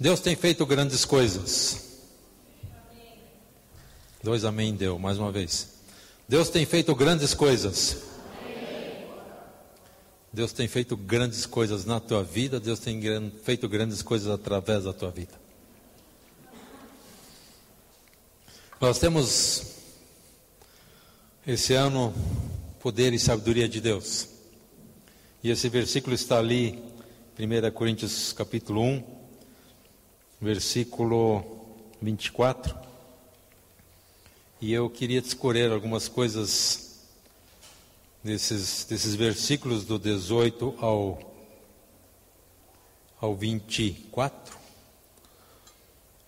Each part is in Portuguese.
Deus tem feito grandes coisas. Dois amém deu, mais uma vez. Deus tem feito grandes coisas. Deus tem feito grandes coisas na tua vida, Deus tem feito grandes coisas através da tua vida. Nós temos esse ano poder e sabedoria de Deus. E esse versículo está ali, 1 Coríntios capítulo 1, versículo 24. E eu queria discorrer algumas coisas desses, desses versículos do 18 ao, ao 24.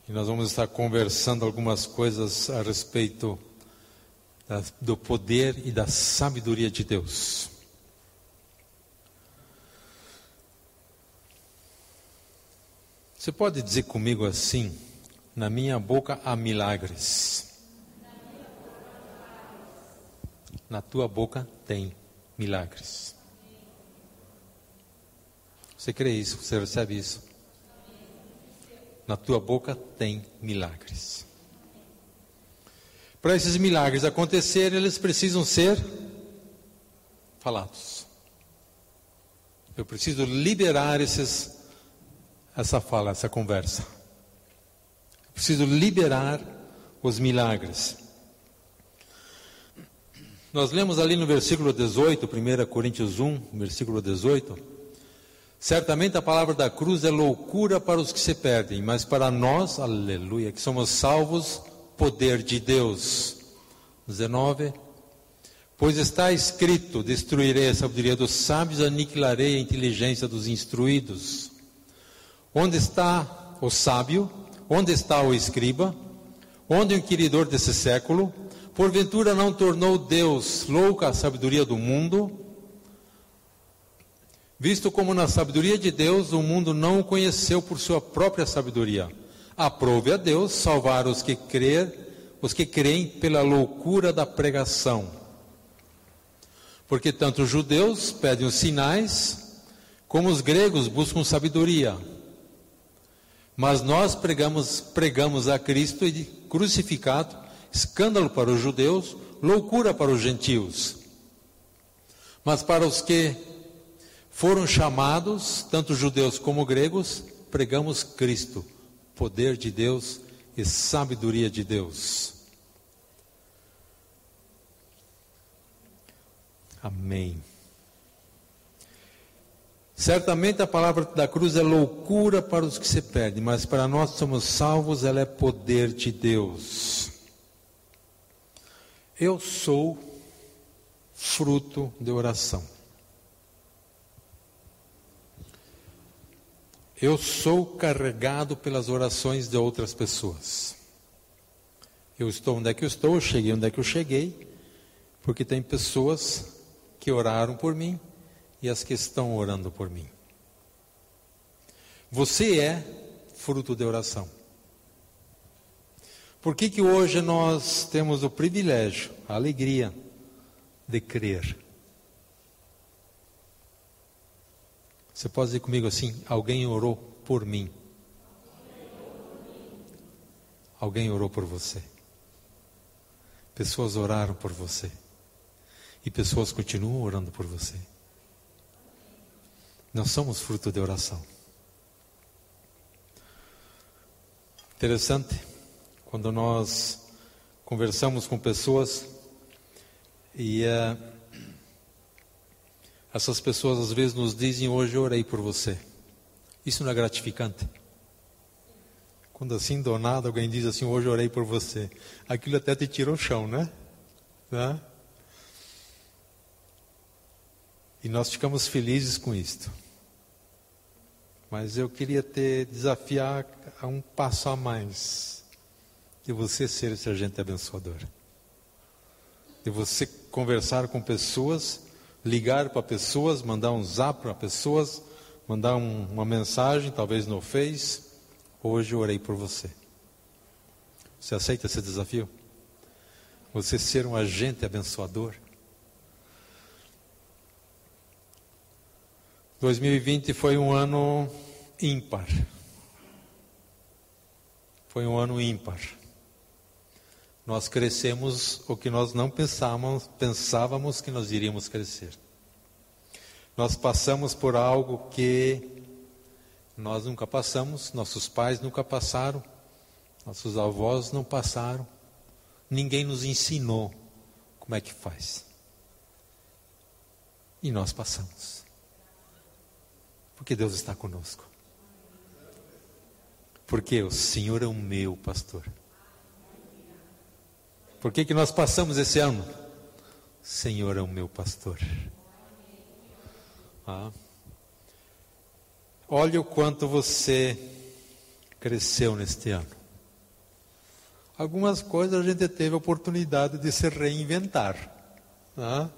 E nós vamos estar conversando algumas coisas a respeito da, do poder e da sabedoria de Deus. Você pode dizer comigo assim: na minha boca há milagres. Na tua boca tem milagres. Você crê isso? Você recebe isso? Na tua boca tem milagres. Para esses milagres acontecerem, eles precisam ser falados. Eu preciso liberar esses, essa fala, essa conversa. Eu preciso liberar os milagres. Nós lemos ali no versículo 18, 1 Coríntios 1, versículo 18. Certamente a palavra da cruz é loucura para os que se perdem, mas para nós, aleluia, que somos salvos, poder de Deus. 19. Pois está escrito: Destruirei a sabedoria dos sábios, aniquilarei a inteligência dos instruídos. Onde está o sábio? Onde está o escriba? Onde o inquiridor desse século? Porventura não tornou Deus louca a sabedoria do mundo? Visto como na sabedoria de Deus o mundo não o conheceu por sua própria sabedoria Aprove a Deus salvar os que crer, os que creem pela loucura da pregação. Porque tanto os judeus pedem os sinais, como os gregos buscam sabedoria. Mas nós pregamos, pregamos a Cristo crucificado, escândalo para os judeus, loucura para os gentios. Mas para os que foram chamados, tanto judeus como gregos, pregamos Cristo, poder de Deus e sabedoria de Deus. Amém. Certamente a palavra da cruz é loucura para os que se perdem, mas para nós que somos salvos, ela é poder de Deus. Eu sou fruto de oração. Eu sou carregado pelas orações de outras pessoas. Eu estou onde é que eu estou, eu cheguei onde é que eu cheguei, porque tem pessoas que oraram por mim e as que estão orando por mim. Você é fruto de oração. Por que, que hoje nós temos o privilégio, a alegria de crer? Você pode dizer comigo assim: alguém orou por mim. Alguém orou por você. Pessoas oraram por você. E pessoas continuam orando por você. Nós somos fruto de oração. Interessante, quando nós conversamos com pessoas e uh, essas pessoas às vezes nos dizem: Hoje orei por você. Isso não é gratificante? Quando assim do nada alguém diz assim: Hoje orei por você. Aquilo até te tira o chão, né? né? E nós ficamos felizes com isto. Mas eu queria te desafiar a um passo a mais. De você ser esse agente abençoador. De você conversar com pessoas ligar para pessoas, mandar um zap para pessoas, mandar um, uma mensagem, talvez no Face. Hoje eu orei por você. Você aceita esse desafio? Você ser um agente abençoador? 2020 foi um ano ímpar. Foi um ano ímpar. Nós crescemos o que nós não pensávamos, pensávamos que nós iríamos crescer. Nós passamos por algo que nós nunca passamos, nossos pais nunca passaram, nossos avós não passaram, ninguém nos ensinou como é que faz. E nós passamos. Porque Deus está conosco. Porque o Senhor é o meu pastor. Por que, que nós passamos esse ano? Senhor é o meu pastor. Ah. Olha o quanto você cresceu neste ano. Algumas coisas a gente teve a oportunidade de se reinventar. Ah.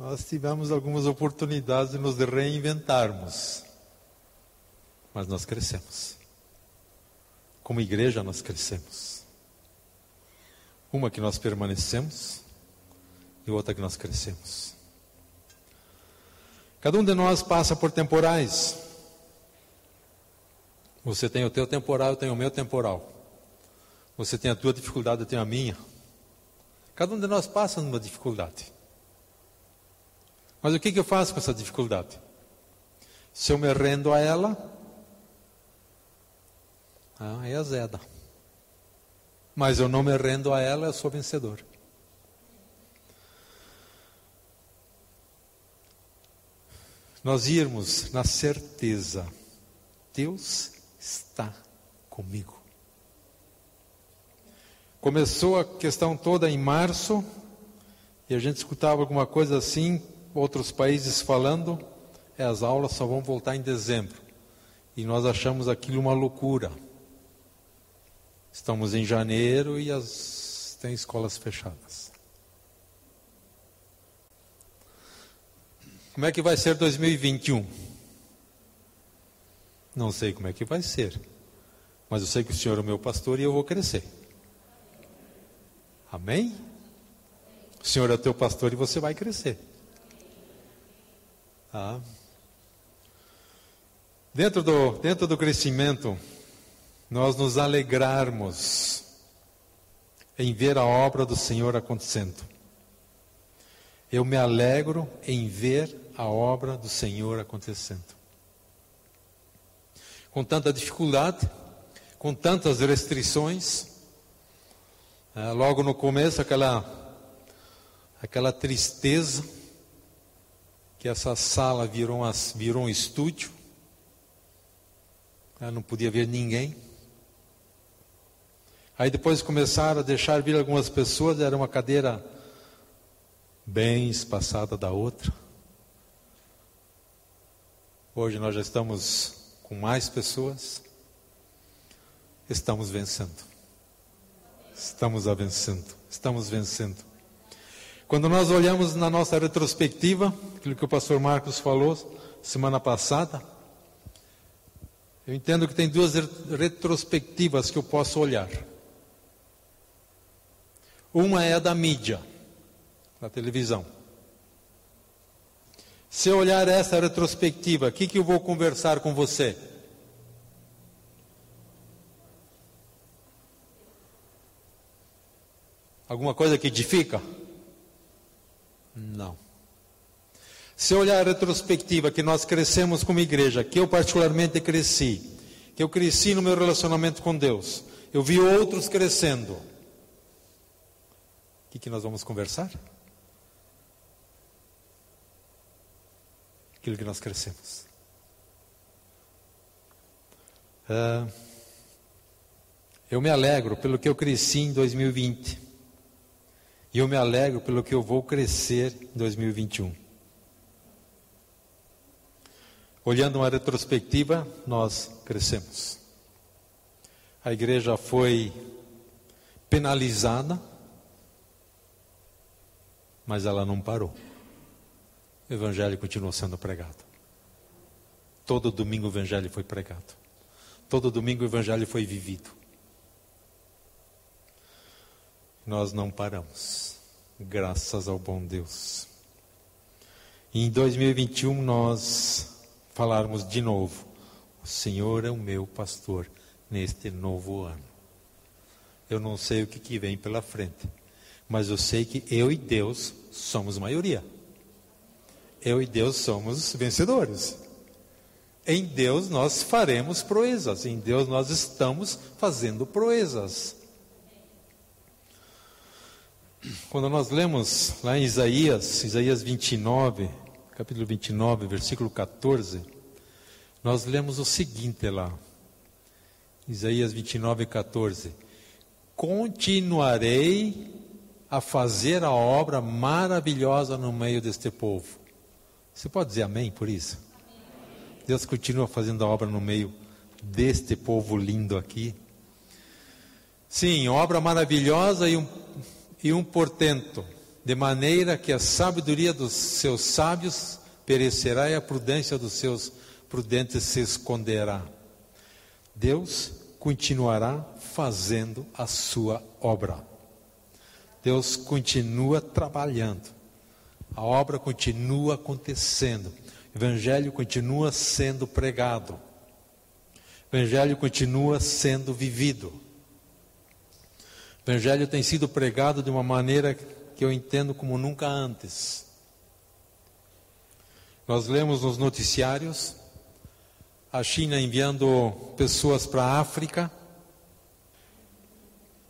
Nós tivemos algumas oportunidades de nos reinventarmos. Mas nós crescemos. Como igreja, nós crescemos. Uma que nós permanecemos e outra que nós crescemos. Cada um de nós passa por temporais. Você tem o teu temporal, eu tenho o meu temporal. Você tem a tua dificuldade, eu tenho a minha. Cada um de nós passa numa dificuldade. Mas o que, eu faço com essa dificuldade? Se eu me rendo a ela, ah, é azeda. Mas eu não me rendo a ela, eu sou vencedor. Nós irmos na certeza, Deus está comigo. Começou a questão toda em março, e a gente escutava alguma coisa assim, outros países falando, é, as aulas só vão voltar em dezembro. E nós achamos aquilo uma loucura. Estamos em janeiro e as tem escolas fechadas. Como é que vai ser 2021? Não sei como é que vai ser, mas eu sei que o Senhor é o meu pastor e eu vou crescer. Amém? O Senhor é teu pastor e você vai crescer. Ah. Dentro, do, dentro do crescimento, nós nos alegrarmos em ver a obra do Senhor acontecendo. Eu me alegro em ver a obra do Senhor acontecendo. Com tanta dificuldade, com tantas restrições, é, logo no começo aquela aquela tristeza que essa sala virou, uma, virou um estúdio. Eu não podia ver ninguém. Aí depois começaram a deixar vir algumas pessoas, era uma cadeira bem espaçada da outra. Hoje nós já estamos com mais pessoas. Estamos vencendo. Estamos vencendo. Estamos vencendo. Quando nós olhamos na nossa retrospectiva, aquilo que o pastor Marcos falou semana passada, eu entendo que tem duas retrospectivas que eu posso olhar. Uma é a da mídia, da televisão. Se eu olhar essa retrospectiva, o que, que eu vou conversar com você? Alguma coisa que edifica? Não. Se olhar a retrospectiva que nós crescemos como igreja, que eu particularmente cresci, que eu cresci no meu relacionamento com Deus, eu vi outros crescendo. O que, que nós vamos conversar? Aquilo que nós crescemos. Uh, eu me alegro pelo que eu cresci em 2020. E eu me alegro pelo que eu vou crescer em 2021. Olhando uma retrospectiva, nós crescemos. A igreja foi penalizada, mas ela não parou. O evangelho continuou sendo pregado. Todo domingo o evangelho foi pregado. Todo domingo o evangelho foi vivido. Nós não paramos, graças ao bom Deus. E em 2021 nós falarmos de novo: O Senhor é o meu pastor, neste novo ano. Eu não sei o que, que vem pela frente, mas eu sei que eu e Deus somos maioria. Eu e Deus somos vencedores. Em Deus nós faremos proezas, em Deus nós estamos fazendo proezas. Quando nós lemos lá em Isaías, Isaías 29, capítulo 29, versículo 14, nós lemos o seguinte lá. Isaías 29, 14. Continuarei a fazer a obra maravilhosa no meio deste povo. Você pode dizer amém por isso? Deus continua fazendo a obra no meio deste povo lindo aqui. Sim, obra maravilhosa e um, e um portento, de maneira que a sabedoria dos seus sábios perecerá e a prudência dos seus prudentes se esconderá. Deus continuará fazendo a sua obra. Deus continua trabalhando. A obra continua acontecendo. O evangelho continua sendo pregado. O evangelho continua sendo vivido. O evangelho tem sido pregado de uma maneira que eu entendo como nunca antes. Nós lemos nos noticiários a China enviando pessoas para a África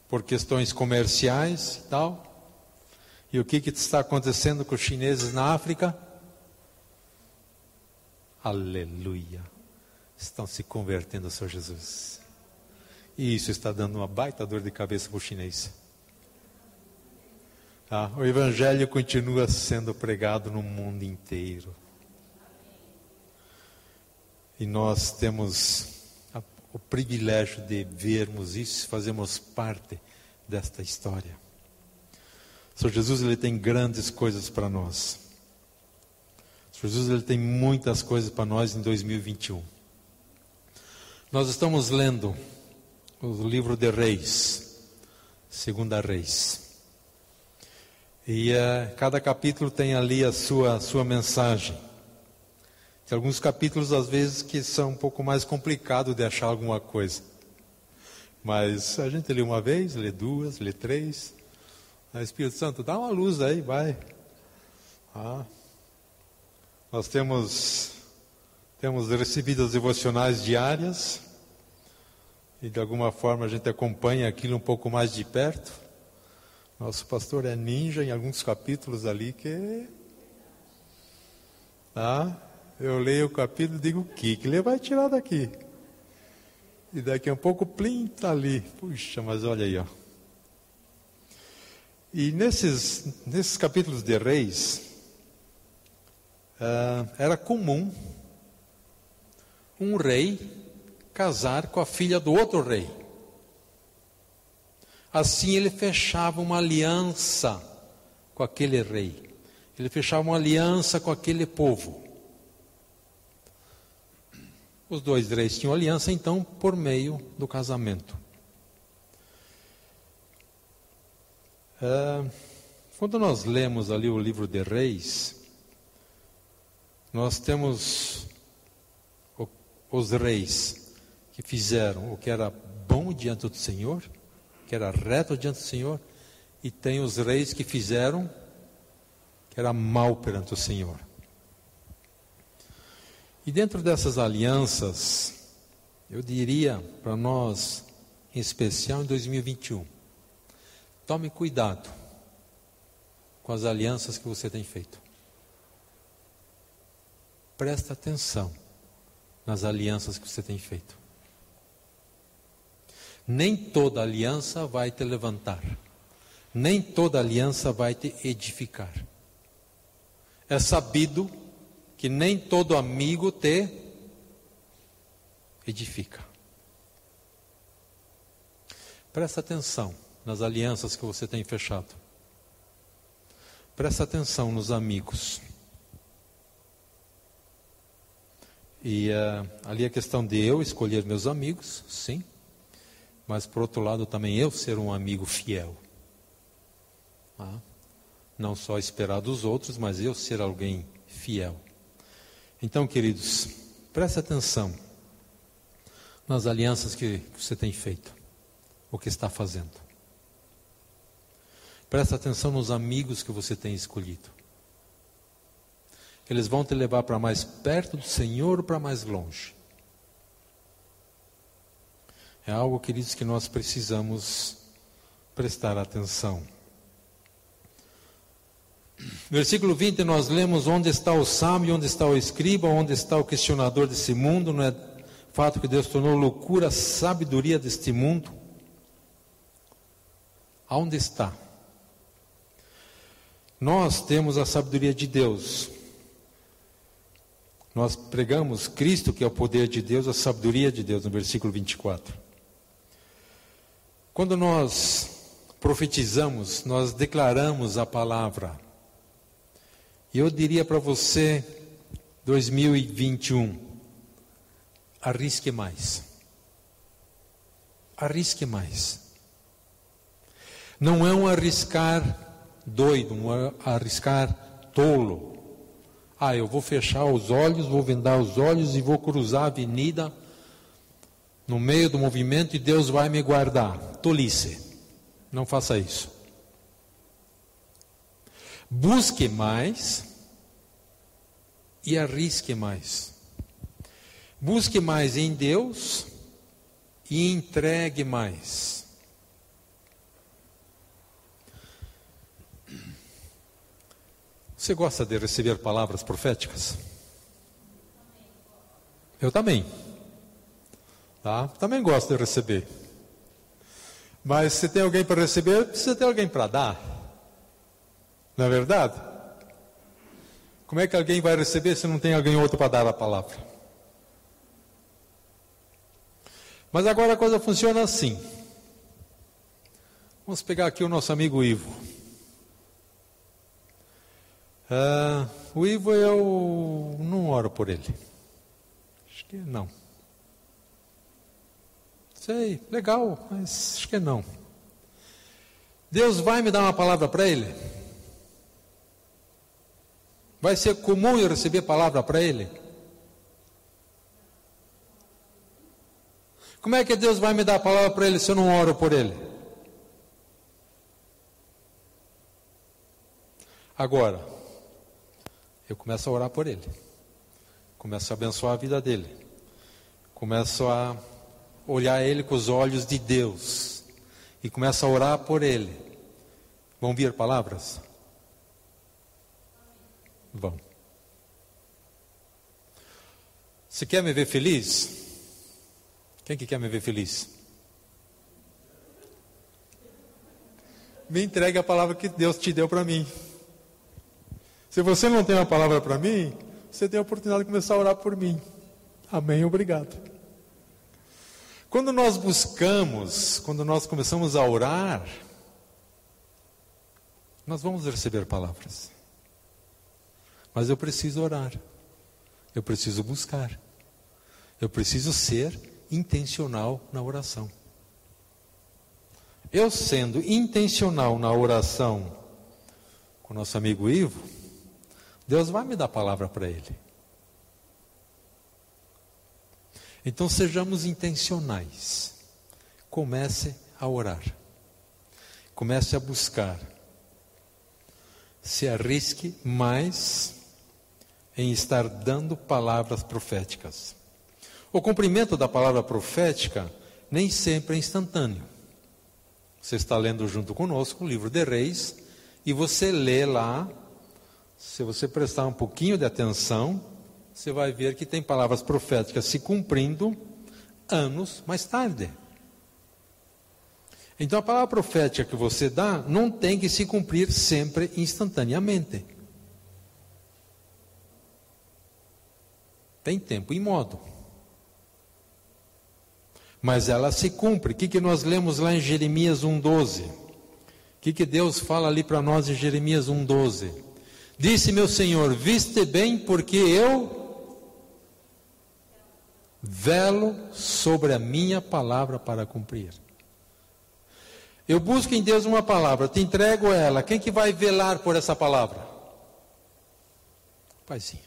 por questões comerciais e tal. E o que, que está acontecendo com os chineses na África? Aleluia! Estão se convertendo ao Senhor Jesus. E isso está dando uma baita dor de cabeça para o chinês. Tá? O Evangelho continua sendo pregado no mundo inteiro. E nós temos a, o privilégio de vermos isso, fazemos parte desta história. Senhor Jesus ele tem grandes coisas para nós. Jesus ele tem muitas coisas para nós em 2021. Nós estamos lendo o livro de Reis, Segunda Reis. E uh, cada capítulo tem ali a sua, sua mensagem. Tem alguns capítulos, às vezes, que são um pouco mais complicados de achar alguma coisa. Mas a gente lê uma vez, lê duas, lê três. O Espírito Santo, dá uma luz aí, vai. Ah. Nós temos, temos recebido as devocionais diárias. E de alguma forma a gente acompanha aquilo um pouco mais de perto. Nosso pastor é ninja em alguns capítulos ali que. Ah, eu leio o capítulo e digo, o que, que ele vai tirar daqui? E daqui a um pouco, plim, está ali. Puxa, mas olha aí, ó. E nesses, nesses capítulos de reis, uh, era comum um rei casar com a filha do outro rei. Assim ele fechava uma aliança com aquele rei. Ele fechava uma aliança com aquele povo. Os dois reis tinham aliança, então, por meio do casamento. É, quando nós lemos ali o livro de Reis, nós temos os reis que fizeram o que era bom diante do Senhor, que era reto diante do Senhor, e tem os reis que fizeram que era mal perante o Senhor. E dentro dessas alianças, eu diria para nós, em especial em 2021, tome cuidado com as alianças que você tem feito. Presta atenção nas alianças que você tem feito. Nem toda aliança vai te levantar, nem toda aliança vai te edificar. É sabido que nem todo amigo te edifica. Presta atenção nas alianças que você tem fechado. Presta atenção nos amigos. E uh, ali a questão de eu escolher meus amigos, sim. Mas por outro lado também eu ser um amigo fiel. Ah, não só esperar dos outros, mas eu ser alguém fiel. Então, queridos, preste atenção nas alianças que você tem feito, o que está fazendo. Presta atenção nos amigos que você tem escolhido. Eles vão te levar para mais perto do Senhor ou para mais longe. É algo, queridos, que nós precisamos prestar atenção. Versículo 20, nós lemos: Onde está o sábio, onde está o escriba, onde está o questionador desse mundo? Não é fato que Deus tornou loucura a sabedoria deste mundo? Aonde está? Nós temos a sabedoria de Deus. Nós pregamos Cristo, que é o poder de Deus, a sabedoria de Deus, no versículo 24. Quando nós profetizamos, nós declaramos a palavra. E eu diria para você, 2021, arrisque mais. Arrisque mais. Não é um arriscar doido, um arriscar tolo. Ah, eu vou fechar os olhos, vou vendar os olhos e vou cruzar a avenida no meio do movimento e Deus vai me guardar. Tolice. Não faça isso. Busque mais e arrisque mais. Busque mais em Deus e entregue mais. Você gosta de receber palavras proféticas? Eu também. Tá? Também gosto de receber. Mas se tem alguém para receber, precisa ter alguém para dar. Não é verdade? Como é que alguém vai receber se não tem alguém outro para dar a palavra? Mas agora a coisa funciona assim. Vamos pegar aqui o nosso amigo Ivo. Uh, o Ivo eu não oro por ele. Acho que não. Sei, legal, mas acho que não. Deus vai me dar uma palavra para ele? Vai ser comum eu receber palavra para ele? Como é que Deus vai me dar a palavra para ele se eu não oro por ele? Agora, eu começo a orar por ele. Começo a abençoar a vida dele. Começo a olhar ele com os olhos de Deus. E começo a orar por ele. Vão vir palavras? Vão. Você quer me ver feliz? Quem que quer me ver feliz? Me entregue a palavra que Deus te deu para mim. Se você não tem uma palavra para mim, você tem a oportunidade de começar a orar por mim. Amém, obrigado. Quando nós buscamos, quando nós começamos a orar, nós vamos receber palavras. Mas eu preciso orar. Eu preciso buscar. Eu preciso ser intencional na oração. Eu sendo intencional na oração com nosso amigo Ivo, Deus vai me dar palavra para ele. Então sejamos intencionais. Comece a orar. Comece a buscar. Se arrisque mais em estar dando palavras proféticas. O cumprimento da palavra profética nem sempre é instantâneo. Você está lendo junto conosco o livro de Reis e você lê lá se você prestar um pouquinho de atenção, você vai ver que tem palavras proféticas se cumprindo anos mais tarde. Então a palavra profética que você dá não tem que se cumprir sempre instantaneamente. Tem tempo e modo. Mas ela se cumpre. O que, que nós lemos lá em Jeremias 1,12? O que, que Deus fala ali para nós em Jeremias 1,12? Disse meu Senhor: Viste bem, porque eu velo sobre a minha palavra para cumprir. Eu busco em Deus uma palavra, te entrego ela. Quem que vai velar por essa palavra? Paizinho.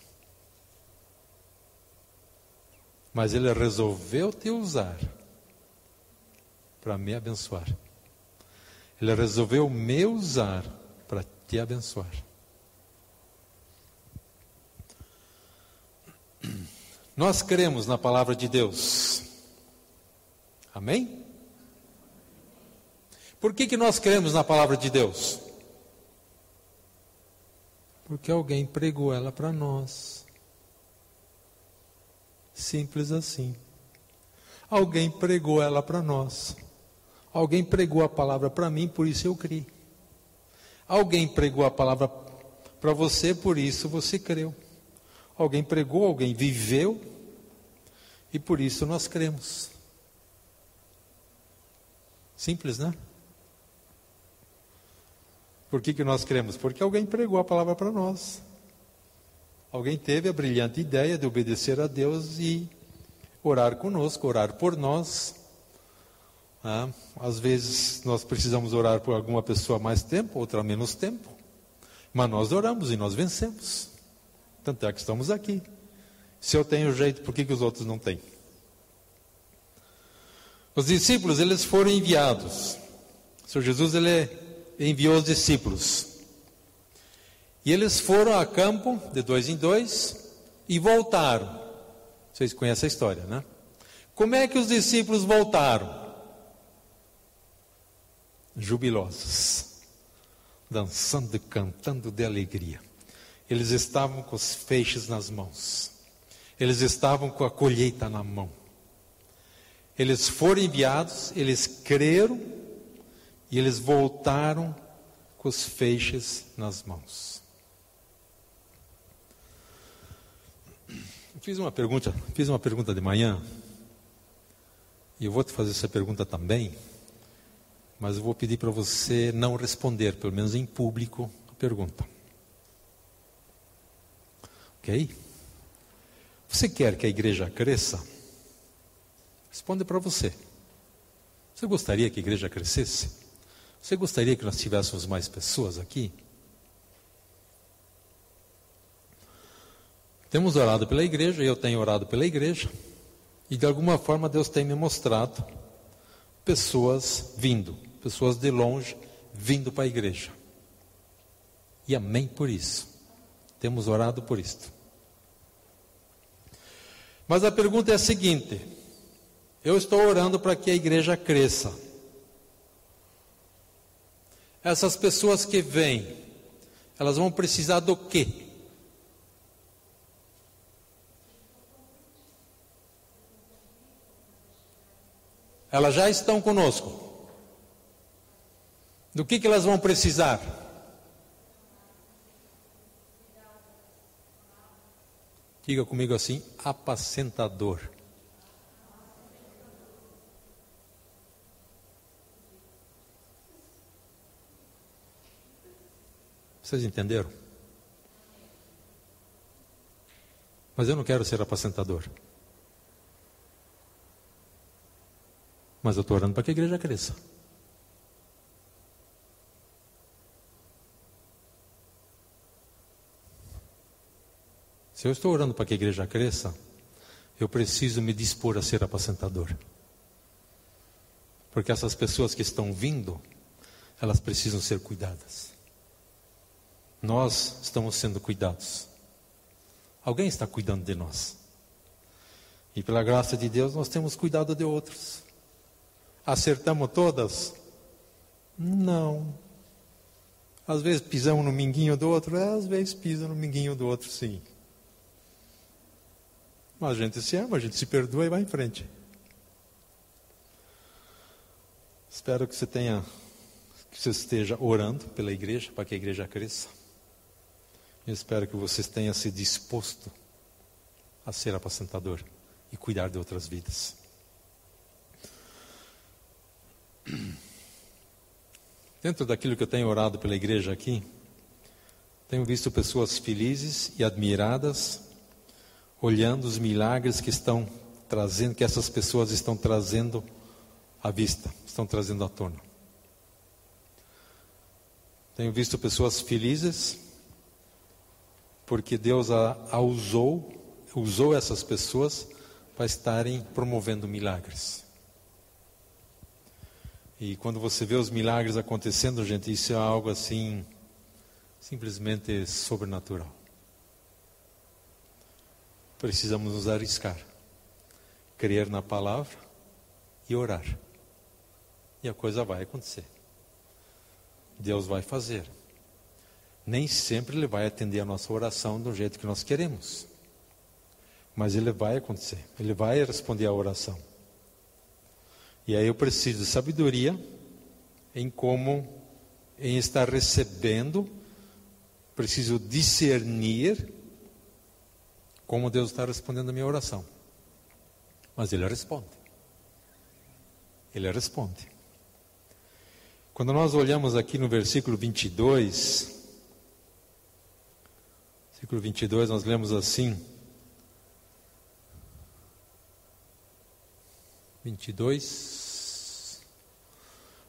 Mas Ele resolveu te usar para me abençoar. Ele resolveu me usar para te abençoar. Nós cremos na palavra de Deus. Amém? Por que, que nós cremos na palavra de Deus? Porque alguém pregou ela para nós. Simples assim. Alguém pregou ela para nós. Alguém pregou a palavra para mim, por isso eu criei. Alguém pregou a palavra para você, por isso você creu. Alguém pregou, alguém viveu, e por isso nós cremos. Simples, né? Por que, que nós cremos? Porque alguém pregou a palavra para nós. Alguém teve a brilhante ideia de obedecer a Deus e orar conosco, orar por nós. Ah, às vezes nós precisamos orar por alguma pessoa mais tempo, outra menos tempo. Mas nós oramos e nós vencemos. Tanto é que estamos aqui. Se eu tenho jeito, por que, que os outros não têm? Os discípulos, eles foram enviados. O Senhor Jesus, ele enviou os discípulos. E eles foram a campo, de dois em dois, e voltaram. Vocês conhecem a história, né? Como é que os discípulos voltaram? Jubilosos, dançando e cantando de alegria. Eles estavam com os feixes nas mãos, eles estavam com a colheita na mão. Eles foram enviados, eles creram e eles voltaram com os feixes nas mãos. Fiz uma pergunta, fiz uma pergunta de manhã, e eu vou te fazer essa pergunta também, mas eu vou pedir para você não responder, pelo menos em público, a pergunta. Ok? Você quer que a igreja cresça? Responde para você. Você gostaria que a igreja crescesse? Você gostaria que nós tivéssemos mais pessoas aqui? Temos orado pela igreja, eu tenho orado pela igreja, e de alguma forma Deus tem me mostrado pessoas vindo, pessoas de longe vindo para a igreja. E amém por isso. Temos orado por isto. Mas a pergunta é a seguinte: eu estou orando para que a igreja cresça. Essas pessoas que vêm, elas vão precisar do quê? Elas já estão conosco. Do que, que elas vão precisar? Diga comigo assim: apacentador. Vocês entenderam? Mas eu não quero ser apacentador. Mas eu estou orando para que a igreja cresça. Se eu estou orando para que a igreja cresça, eu preciso me dispor a ser apacentador. Porque essas pessoas que estão vindo, elas precisam ser cuidadas. Nós estamos sendo cuidados. Alguém está cuidando de nós. E pela graça de Deus, nós temos cuidado de outros. Acertamos todas? Não. Às vezes pisamos no minguinho do outro, é, às vezes pisa no minguinho do outro, sim. Mas a gente se ama, a gente se perdoa e vai em frente. Espero que você tenha, que você esteja orando pela igreja, para que a igreja cresça. Espero que vocês tenham se disposto a ser apacentador e cuidar de outras vidas. Dentro daquilo que eu tenho orado pela igreja aqui, tenho visto pessoas felizes e admiradas, olhando os milagres que estão trazendo, que essas pessoas estão trazendo à vista, estão trazendo à tona. Tenho visto pessoas felizes porque Deus a, a usou, usou essas pessoas para estarem promovendo milagres. E quando você vê os milagres acontecendo, gente, isso é algo assim, simplesmente sobrenatural. Precisamos nos arriscar, crer na palavra e orar. E a coisa vai acontecer. Deus vai fazer. Nem sempre Ele vai atender a nossa oração do jeito que nós queremos. Mas Ele vai acontecer. Ele vai responder a oração. E aí eu preciso de sabedoria em como, em estar recebendo, preciso discernir como Deus está respondendo a minha oração. Mas Ele responde. Ele responde. Quando nós olhamos aqui no versículo 22, versículo 22, nós lemos assim: 22.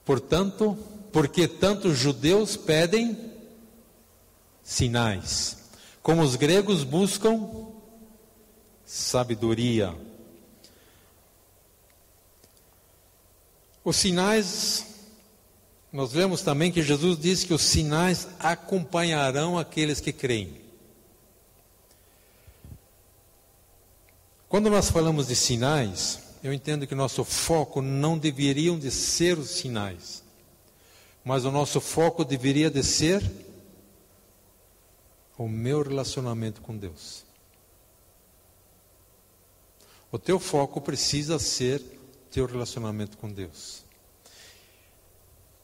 Portanto, porque tanto judeus pedem sinais, como os gregos buscam sabedoria. Os sinais, nós vemos também que Jesus diz que os sinais acompanharão aqueles que creem. Quando nós falamos de sinais, eu entendo que nosso foco não deveriam de ser os sinais, mas o nosso foco deveria de ser o meu relacionamento com Deus. O teu foco precisa ser teu relacionamento com Deus.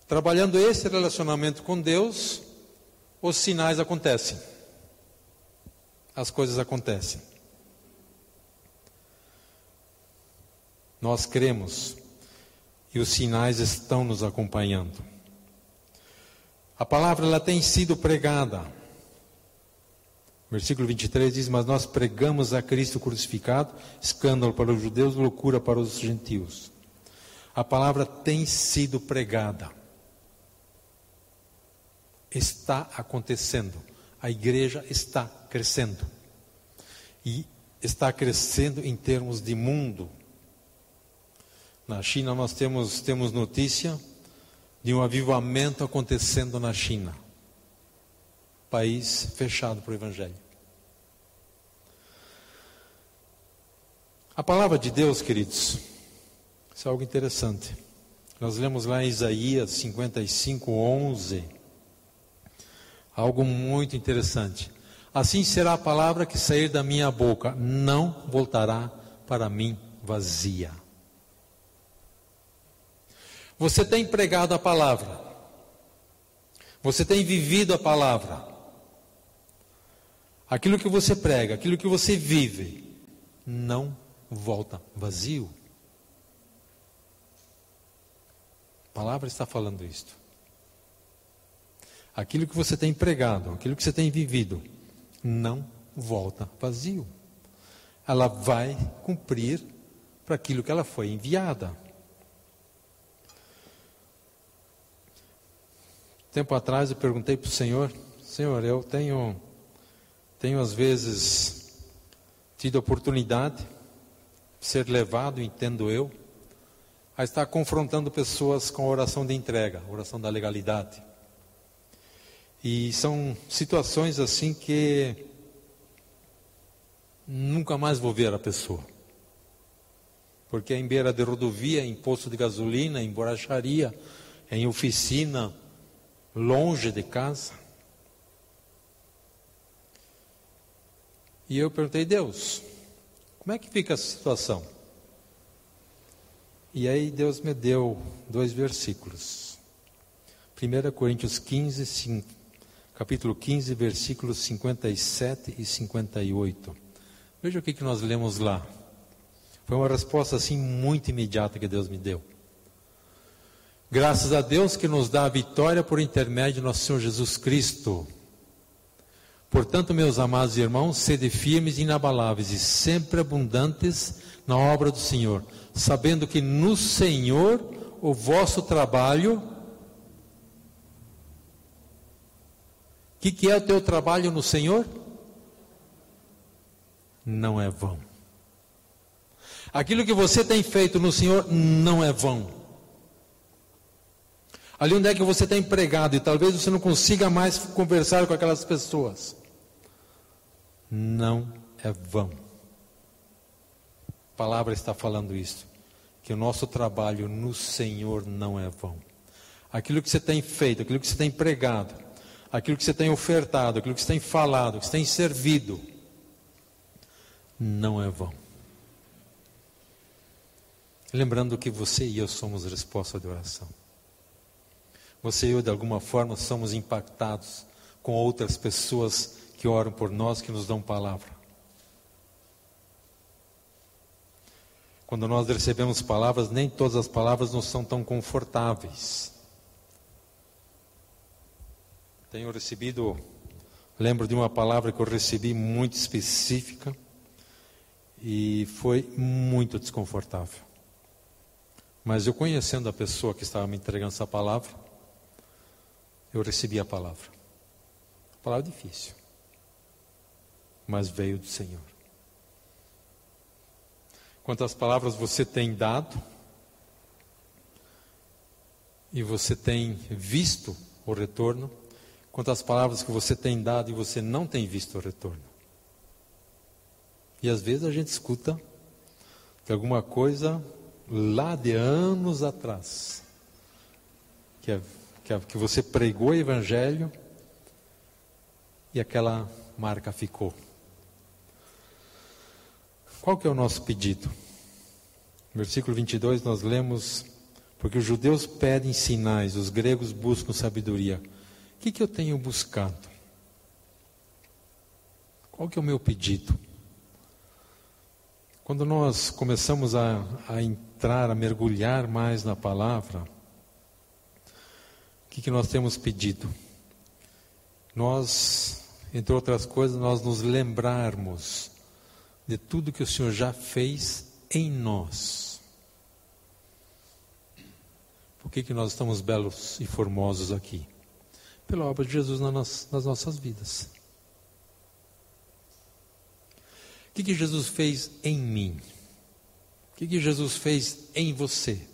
Trabalhando esse relacionamento com Deus, os sinais acontecem. As coisas acontecem. Nós cremos e os sinais estão nos acompanhando. A palavra ela tem sido pregada. Versículo 23 diz: Mas nós pregamos a Cristo crucificado, escândalo para os judeus, loucura para os gentios. A palavra tem sido pregada. Está acontecendo. A igreja está crescendo. E está crescendo em termos de mundo. Na China nós temos, temos notícia de um avivamento acontecendo na China. País fechado para o Evangelho. A palavra de Deus, queridos, isso é algo interessante. Nós lemos lá em Isaías 55, 11, algo muito interessante. Assim será a palavra que sair da minha boca, não voltará para mim vazia. Você tem pregado a palavra. Você tem vivido a palavra. Aquilo que você prega, aquilo que você vive, não volta vazio. A palavra está falando isto. Aquilo que você tem pregado, aquilo que você tem vivido, não volta vazio. Ela vai cumprir para aquilo que ela foi enviada. Tempo atrás eu perguntei para o Senhor, Senhor, eu tenho, tenho às vezes tido oportunidade de ser levado, entendo eu, a estar confrontando pessoas com a oração de entrega, a oração da legalidade. E são situações assim que nunca mais vou ver a pessoa. Porque é em beira de rodovia, em posto de gasolina, em borracharia, em oficina, longe de casa. E eu perguntei, Deus, como é que fica a situação? E aí Deus me deu dois versículos. 1 Coríntios 15, 5, capítulo 15, versículos 57 e 58. Veja o que, que nós lemos lá. Foi uma resposta assim muito imediata que Deus me deu. Graças a Deus que nos dá a vitória por intermédio de nosso Senhor Jesus Cristo. Portanto, meus amados irmãos, sede firmes e inabaláveis e sempre abundantes na obra do Senhor, sabendo que no Senhor o vosso trabalho. O que, que é o teu trabalho no Senhor? Não é vão. Aquilo que você tem feito no Senhor não é vão. Ali onde é que você está empregado e talvez você não consiga mais conversar com aquelas pessoas. Não é vão. A palavra está falando isso. Que o nosso trabalho no Senhor não é vão. Aquilo que você tem feito, aquilo que você tem pregado, aquilo que você tem ofertado, aquilo que você tem falado, que você tem servido, não é vão. Lembrando que você e eu somos resposta de oração. Você e eu, de alguma forma, somos impactados com outras pessoas que oram por nós, que nos dão palavra. Quando nós recebemos palavras, nem todas as palavras nos são tão confortáveis. Tenho recebido, lembro de uma palavra que eu recebi muito específica e foi muito desconfortável. Mas eu conhecendo a pessoa que estava me entregando essa palavra, eu recebi a palavra. A palavra difícil, mas veio do Senhor. Quantas palavras você tem dado e você tem visto o retorno? Quantas palavras que você tem dado e você não tem visto o retorno? E às vezes a gente escuta que alguma coisa lá de anos atrás, que é que você pregou o Evangelho e aquela marca ficou. Qual que é o nosso pedido? Versículo 22 nós lemos, porque os judeus pedem sinais, os gregos buscam sabedoria. O que, que eu tenho buscado? Qual que é o meu pedido? Quando nós começamos a, a entrar, a mergulhar mais na palavra, o que, que nós temos pedido? Nós, entre outras coisas, nós nos lembrarmos de tudo que o Senhor já fez em nós. Por que, que nós estamos belos e formosos aqui? Pela obra de Jesus nas, nossas vidas. O que, que Jesus fez em mim? O que, que Jesus fez em você?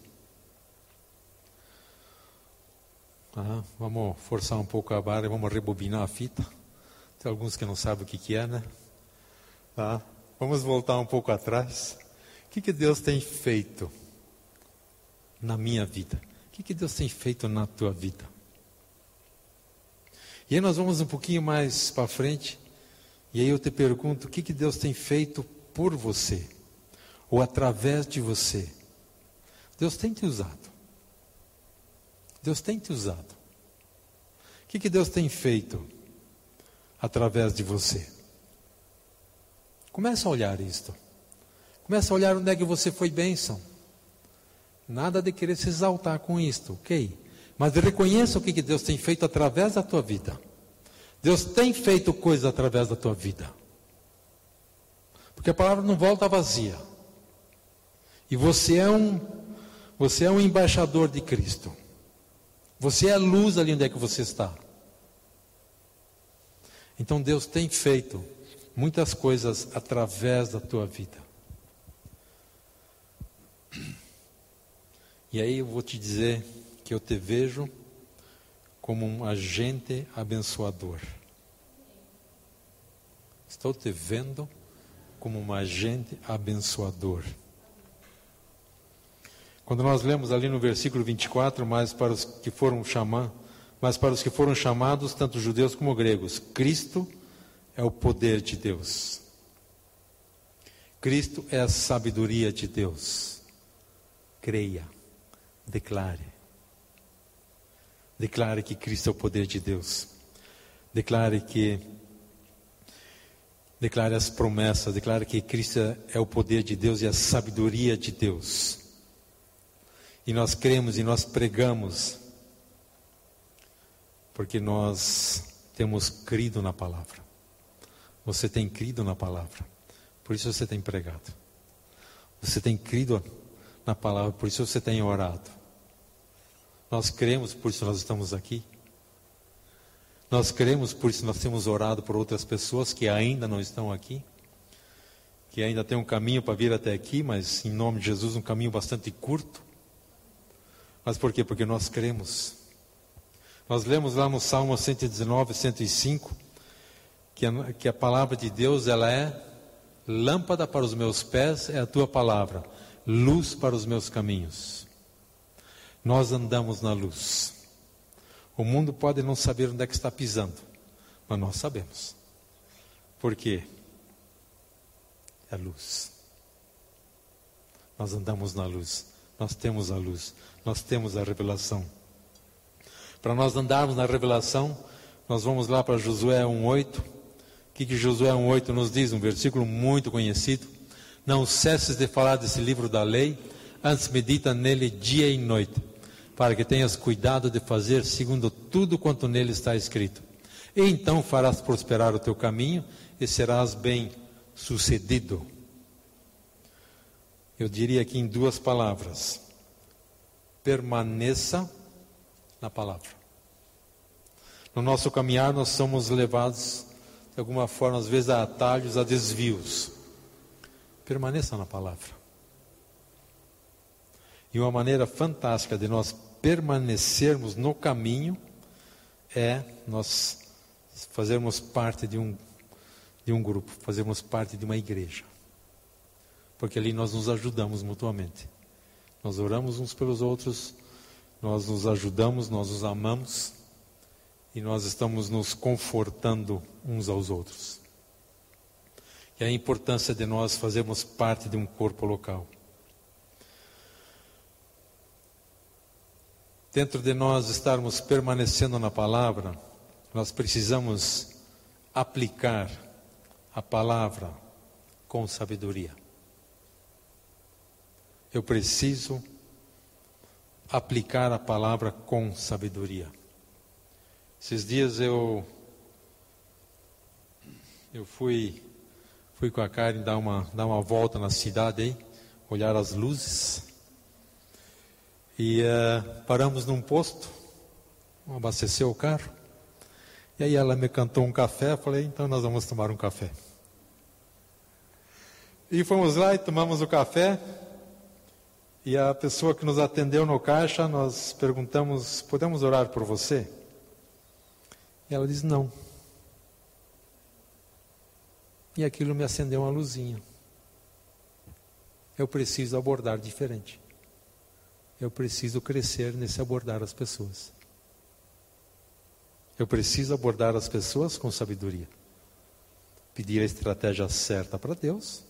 Tá? Vamos forçar um pouco a barra e vamos rebobinar a fita. Tem alguns que não sabem o que, que é, né? Tá? Vamos voltar um pouco atrás. O que, que Deus tem feito na minha vida? O que, que Deus tem feito na tua vida? E aí nós vamos um pouquinho mais para frente. E aí eu te pergunto: o que, que Deus tem feito por você? Ou através de você? Deus tem te usado. Deus tem te usado. O que, que Deus tem feito através de você? Começa a olhar isto. Começa a olhar onde é que você foi bênção. Nada de querer se exaltar com isto, ok? Mas reconheça o que, Deus tem feito através da tua vida. Deus tem feito coisas através da tua vida. Porque a palavra não volta vazia. E você é um, você é um embaixador de Cristo. Você é a luz ali onde é que você está. Então Deus tem feito muitas coisas através da tua vida. E aí eu vou te dizer que eu te vejo como um agente abençoador. Estou te vendo como um agente abençoador. Quando nós lemos ali no versículo 24, mas para os que foram chamados, mas para os que foram chamados, tanto judeus como gregos, Cristo é o poder de Deus. Cristo é a sabedoria de Deus. Creia, declare. Declare que Cristo é o poder de Deus. Declare que declare as promessas, declare que Cristo é o poder de Deus e a sabedoria de Deus. E nós cremos e nós pregamos, porque nós temos crido na palavra. Você tem crido na palavra, por isso você tem pregado. Você tem crido na palavra, por isso você tem orado. Nós cremos, por isso nós estamos aqui. Nós cremos, por isso nós temos orado por outras pessoas que ainda não estão aqui, que ainda tem um caminho para vir até aqui, mas em nome de Jesus um caminho bastante curto. Mas por quê? Porque nós cremos. Nós lemos lá no Salmo 119, 105, que a, que a palavra de Deus ela é lâmpada para os meus pés, é a tua palavra, luz para os meus caminhos. Nós andamos na luz. O mundo pode não saber onde é que está pisando, mas nós sabemos. Por quê? É luz. Nós andamos na luz, nós temos a luz, nós temos a revelação. Para nós andarmos na revelação, nós vamos lá para Josué 1,8. Que, que Josué 1,8 nos diz? Um versículo muito conhecido. Não cesses de falar desse livro da lei, antes medita nele dia e noite, para que tenhas cuidado de fazer segundo tudo quanto nele está escrito. E então farás prosperar o teu caminho e serás bem sucedido. Eu diria aqui em duas palavras: permaneça na palavra. No nosso caminhar, nós somos levados, de alguma forma, às vezes a atalhos, a desvios. Permaneça na palavra. E uma maneira fantástica de nós permanecermos no caminho é nós fazermos parte de um de um grupo, fazemos parte de uma igreja. Porque ali nós nos ajudamos mutuamente. Nós oramos uns pelos outros, nós nos ajudamos, nós nos amamos e nós estamos nos confortando uns aos outros. E a importância de nós fazermos parte de um corpo local. Dentro de nós estarmos permanecendo na palavra, nós precisamos aplicar a palavra com sabedoria. Eu preciso aplicar a palavra com sabedoria. Esses dias eu eu fui fui com a Karen dar uma dar uma volta na cidade aí, olhar as luzes e uh, paramos num posto, abastecer o carro. E aí ela me cantou um café, falei, então nós vamos tomar um café. E fomos lá e tomamos o café. E a pessoa que nos atendeu no caixa, nós perguntamos: podemos orar por você? Ela diz: não. E aquilo me acendeu uma luzinha. Eu preciso abordar diferente. Eu preciso crescer nesse abordar as pessoas. Eu preciso abordar as pessoas com sabedoria. Pedir a estratégia certa para Deus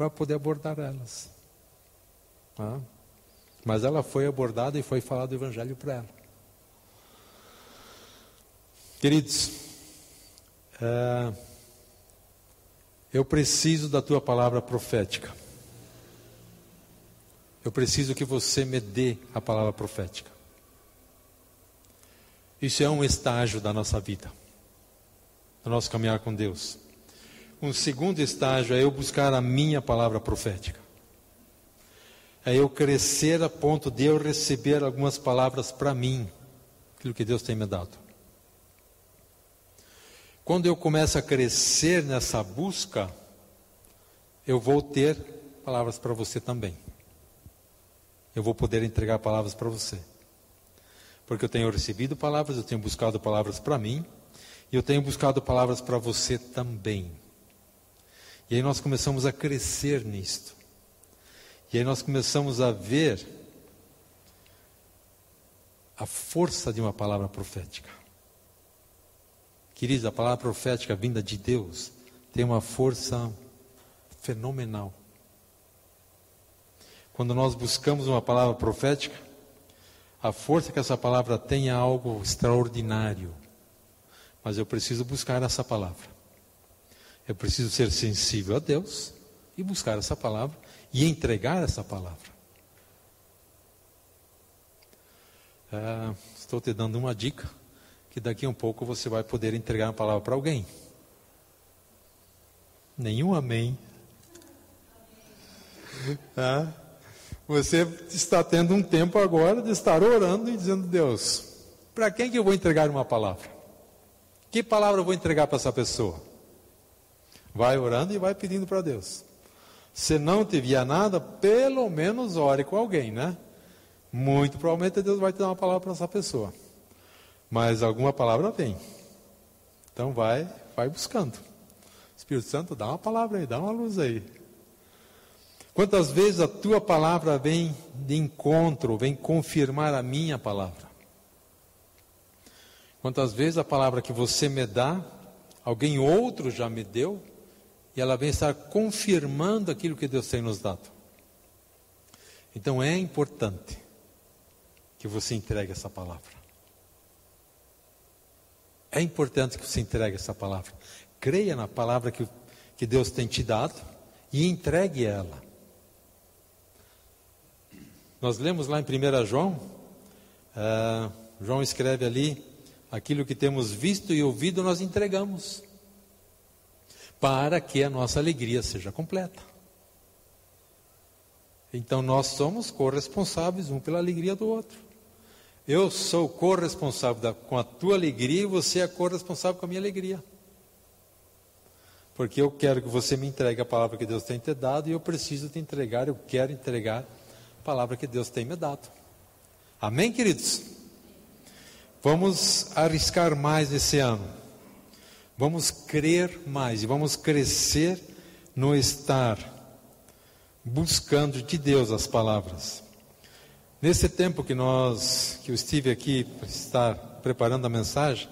para poder abordar elas. Ah, mas ela foi abordada e foi falado o evangelho para ela. Queridos, é, eu preciso da tua palavra profética. Eu preciso que você me dê a palavra profética. Isso é um estágio da nossa vida, do nosso caminhar com Deus. Um segundo estágio é eu buscar a minha palavra profética. É eu crescer a ponto de eu receber algumas palavras para mim, aquilo que Deus tem me dado. Quando eu começo a crescer nessa busca, eu vou ter palavras para você também. Eu vou poder entregar palavras para você. Porque eu tenho recebido palavras, eu tenho buscado palavras para mim, e eu tenho buscado palavras para você também. E aí nós começamos a crescer nisto. E aí nós começamos a ver a força de uma palavra profética. Queridos, a palavra profética vinda de Deus tem uma força fenomenal. Quando nós buscamos uma palavra profética, a força que essa palavra tem é algo extraordinário. Mas eu preciso buscar essa palavra. Eu preciso ser sensível a Deus e buscar essa palavra e entregar essa palavra. Ah, estou te dando uma dica que daqui a um pouco você vai poder entregar a palavra para alguém. Nenhum amém. Você está tendo um tempo agora de estar orando e dizendo: Deus, para quem que eu vou entregar uma palavra? Que palavra eu vou entregar para essa pessoa? Vai orando e vai pedindo para Deus. Se não tiver nada, pelo menos ore com alguém, né? Muito provavelmente Deus vai te dar uma palavra para essa pessoa. Mas alguma palavra vem. Então vai, vai buscando. Espírito Santo, dá uma palavra aí, dá uma luz aí. Quantas vezes a tua palavra vem de encontro, vem confirmar a minha palavra? Quantas vezes a palavra que você me dá, alguém outro já me deu, e ela vem estar confirmando aquilo que Deus tem nos dado. Então é importante que você entregue essa palavra. É importante que você entregue essa palavra. Creia na palavra que, que Deus tem te dado e entregue ela. Nós lemos lá em 1 João, uh, João escreve ali: aquilo que temos visto e ouvido nós entregamos, para que a nossa alegria seja completa. Então nós somos corresponsáveis um pela alegria do outro. Eu sou corresponsável com a tua alegria e você é corresponsável com a minha alegria. Porque eu quero que você me entregue a palavra que Deus tem te dado e eu preciso te entregar, eu quero entregar a palavra que Deus tem me dado. Amém, queridos? Vamos arriscar mais esse ano. Vamos crer mais e vamos crescer no estar buscando de Deus as palavras. Nesse tempo que nós, que eu estive aqui para estar preparando a mensagem,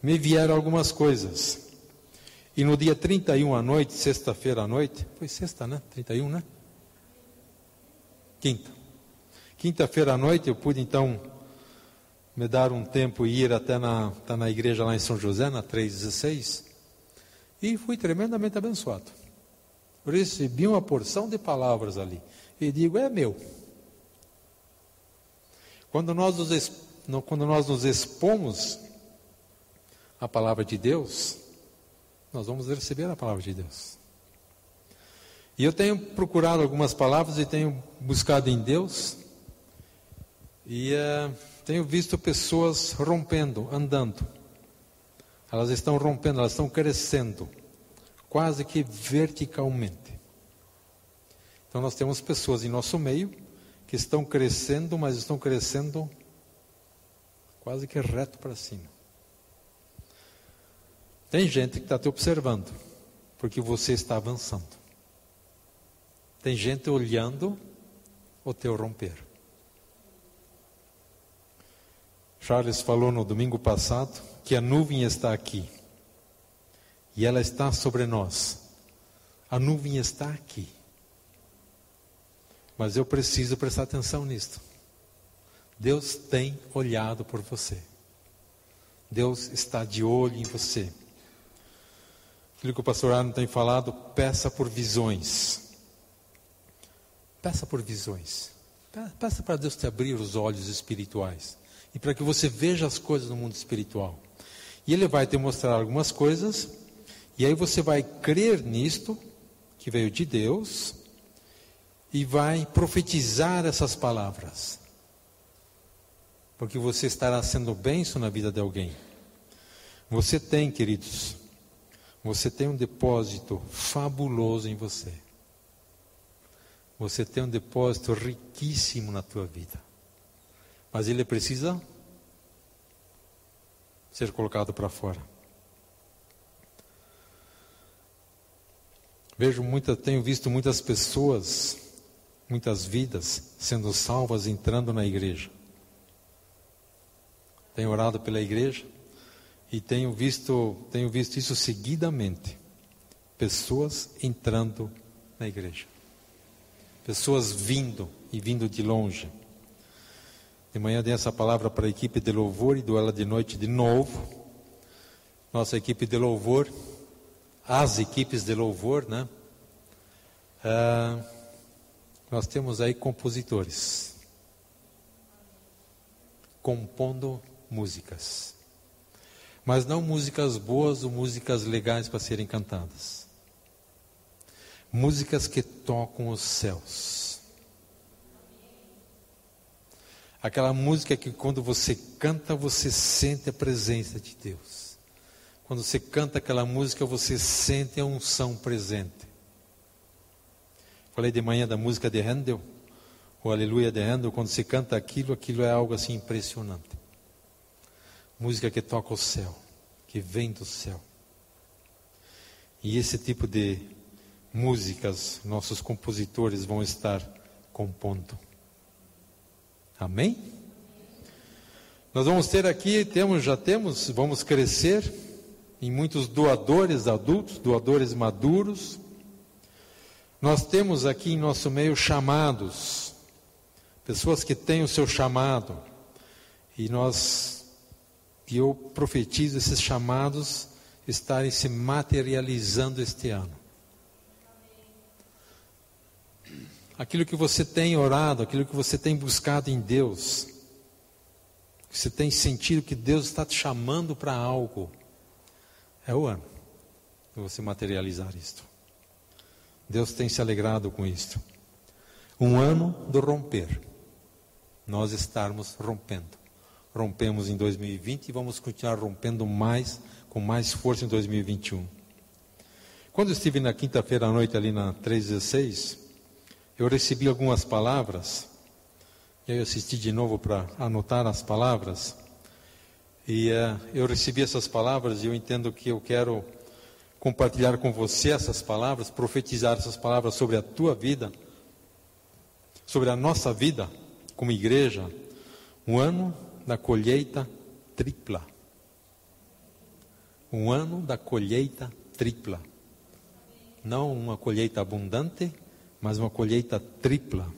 me vieram algumas coisas. E no dia 31 à noite, sexta-feira à noite, foi sexta, né? 31, né? Quinta. Quinta-feira à noite eu pude então me dar um tempo e ir até na, tá na igreja lá em São José, na 316, e fui tremendamente abençoado. Recebi uma porção de palavras ali. E digo, é meu. Quando nós nos, quando nós nos expomos à palavra de Deus, nós vamos receber a palavra de Deus. E eu tenho procurado algumas palavras e tenho buscado em Deus, e uh, tenho visto pessoas rompendo, andando. Elas estão rompendo, elas estão crescendo, quase que verticalmente. Então nós temos pessoas em nosso meio que estão crescendo, mas estão crescendo quase que reto para cima. Tem gente que está te observando, porque você está avançando. Tem gente olhando o teu romper. Charles falou no domingo passado que a nuvem está aqui. E ela está sobre nós. A nuvem está aqui. Mas eu preciso prestar atenção nisto. Deus tem olhado por você. Deus está de olho em você. Aquilo que o pastor Arno tem falado, peça por visões. Peça por visões. Peça para Deus te abrir os olhos espirituais. E para que você veja as coisas no mundo espiritual. E Ele vai te mostrar algumas coisas. E aí você vai crer nisto, que veio de Deus e vai profetizar essas palavras. Porque você estará sendo benção na vida de alguém. Você tem, queridos, você tem um depósito fabuloso em você. Você tem um depósito riquíssimo na tua vida. Mas ele precisa ser colocado para fora. Vejo muita, tenho visto muitas pessoas muitas vidas sendo salvas entrando na igreja. Tenho orado pela igreja e tenho visto, tenho visto isso seguidamente. Pessoas entrando na igreja. Pessoas vindo e vindo de longe. De manhã dei essa palavra para a equipe de louvor e dou ela de noite de novo. Nossa equipe de louvor, as equipes de louvor, né? Ah, nós temos aí compositores compondo músicas. Mas não músicas boas ou músicas legais para serem cantadas. Músicas que tocam os céus. Aquela música que quando você canta, você sente a presença de Deus. Quando você canta aquela música, você sente a unção presente. Falei de manhã da música de Handel, o Aleluia de Handel, quando se canta aquilo, aquilo é algo assim impressionante. Música que toca o céu, que vem do céu. E esse tipo de músicas nossos compositores vão estar compondo. Amém? Nós vamos ter aqui, temos, já temos, vamos crescer em muitos doadores adultos, doadores maduros. Nós temos aqui em nosso meio chamados, pessoas que têm o seu chamado, e nós, e eu profetizo esses chamados estarem se materializando este ano. Aquilo que você tem orado, aquilo que você tem buscado em Deus, que você tem sentido que Deus está te chamando para algo, é o ano de você materializar isto. Deus tem se alegrado com isto. Um ano do romper. Nós estarmos rompendo. Rompemos em 2020 e vamos continuar rompendo mais com mais força em 2021. Quando estive na quinta-feira à noite ali na 316, eu recebi algumas palavras, e aí eu assisti de novo para anotar as palavras, e uh, eu recebi essas palavras e eu entendo que eu quero compartilhar com você essas palavras, profetizar essas palavras sobre a tua vida, sobre a nossa vida como igreja, um ano da colheita tripla um ano da colheita tripla. Não uma colheita abundante, mas uma colheita tripla.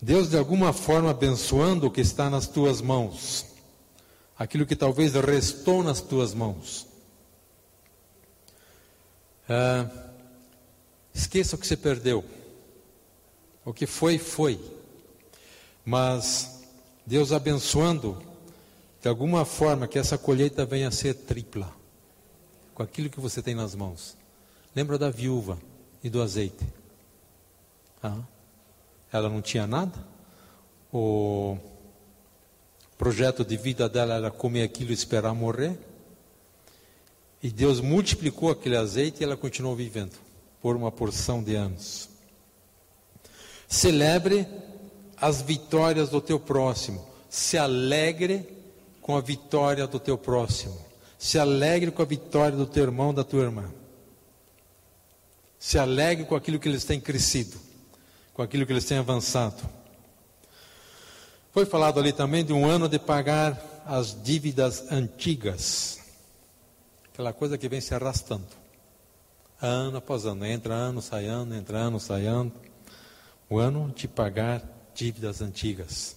Deus, de alguma forma, abençoando o que está nas tuas mãos, aquilo que talvez restou nas tuas mãos. Ah, esqueça o que você perdeu. O que foi, foi. Mas Deus abençoando de alguma forma que essa colheita venha a ser tripla, com aquilo que você tem nas mãos. Lembra da viúva e do azeite? Ah, ela não tinha nada? O projeto de vida dela era comer aquilo e esperar morrer? E Deus multiplicou aquele azeite e ela continuou vivendo por uma porção de anos. Celebre as vitórias do teu próximo. Se alegre com a vitória do teu próximo. Se alegre com a vitória do teu irmão, da tua irmã. Se alegre com aquilo que eles têm crescido, com aquilo que eles têm avançado. Foi falado ali também de um ano de pagar as dívidas antigas. Aquela coisa que vem se arrastando. Ano após ano. Entra ano, sai ano, entra ano, sai ano. O ano de pagar dívidas antigas.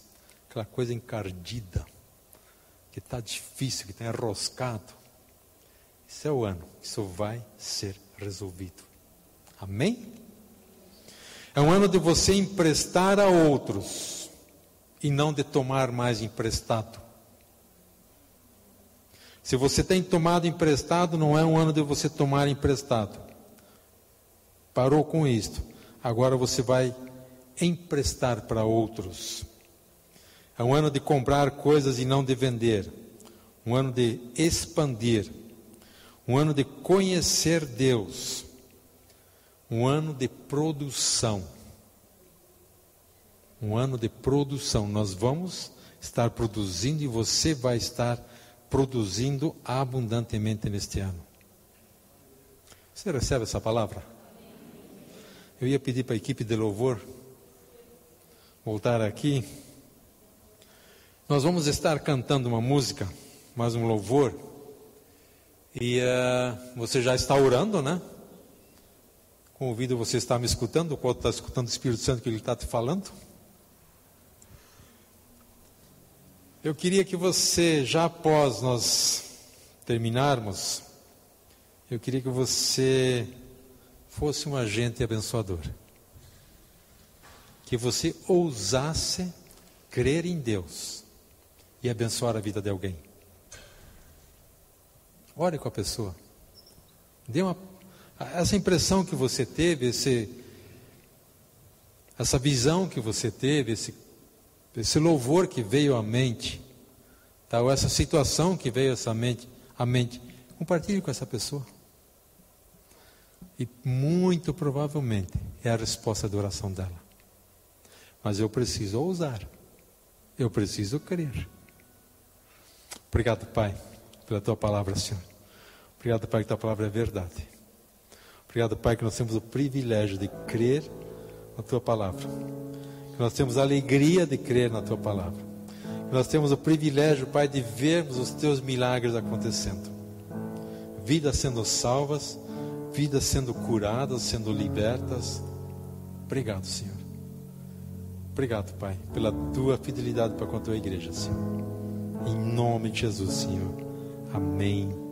Aquela coisa encardida que está difícil, que está enroscado. Isso é o ano, isso vai ser resolvido. Amém? É um ano de você emprestar a outros e não de tomar mais emprestado. Se você tem tomado emprestado, não é um ano de você tomar emprestado. Parou com isto. Agora você vai emprestar para outros. É um ano de comprar coisas e não de vender. Um ano de expandir. Um ano de conhecer Deus. Um ano de produção. Um ano de produção. Nós vamos estar produzindo e você vai estar produzindo abundantemente neste ano. Você recebe essa palavra? Eu ia pedir para a equipe de louvor voltar aqui. Nós vamos estar cantando uma música, mais um louvor, e uh, você já está orando, né? Com o ouvido você está me escutando, qual está escutando o Espírito Santo que ele está te falando? Eu queria que você, já após nós terminarmos, eu queria que você fosse um agente abençoador. Que você ousasse crer em Deus e abençoar a vida de alguém. Ore com a pessoa. Dê uma, essa impressão que você teve, esse, essa visão que você teve, esse, esse louvor que veio à mente, tá? ou essa situação que veio à mente, à mente, compartilhe com essa pessoa. E muito provavelmente é a resposta da oração dela. Mas eu preciso ousar. Eu preciso crer. Obrigado, Pai, pela tua palavra, Senhor. Obrigado, Pai, que tua palavra é verdade. Obrigado, Pai, que nós temos o privilégio de crer na tua palavra. Nós temos a alegria de crer na tua palavra. Nós temos o privilégio, Pai, de vermos os teus milagres acontecendo. Vidas sendo salvas, vidas sendo curadas, sendo libertas. Obrigado, Senhor. Obrigado, Pai, pela tua fidelidade para com a tua igreja, Senhor. Em nome de Jesus, Senhor. Amém